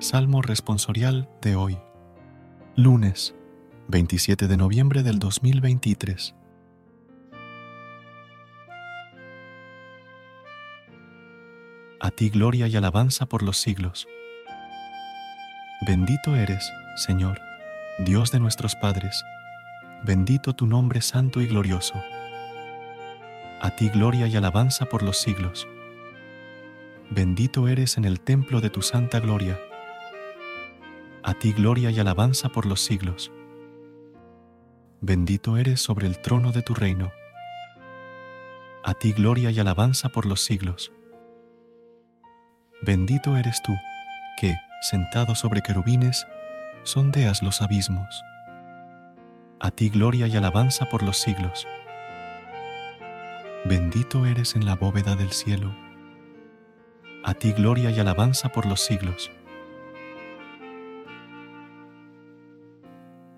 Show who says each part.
Speaker 1: Salmo responsorial de hoy, lunes 27 de noviembre del 2023. A ti gloria y alabanza por los siglos. Bendito eres, Señor, Dios de nuestros padres, bendito tu nombre santo y glorioso. A ti gloria y alabanza por los siglos. Bendito eres en el templo de tu santa gloria a ti gloria y alabanza por los siglos. Bendito eres sobre el trono de tu reino. A ti gloria y alabanza por los siglos. Bendito eres tú, que, sentado sobre querubines, sondeas los abismos. A ti gloria y alabanza por los siglos. Bendito eres en la bóveda del cielo. A ti gloria y alabanza por los siglos.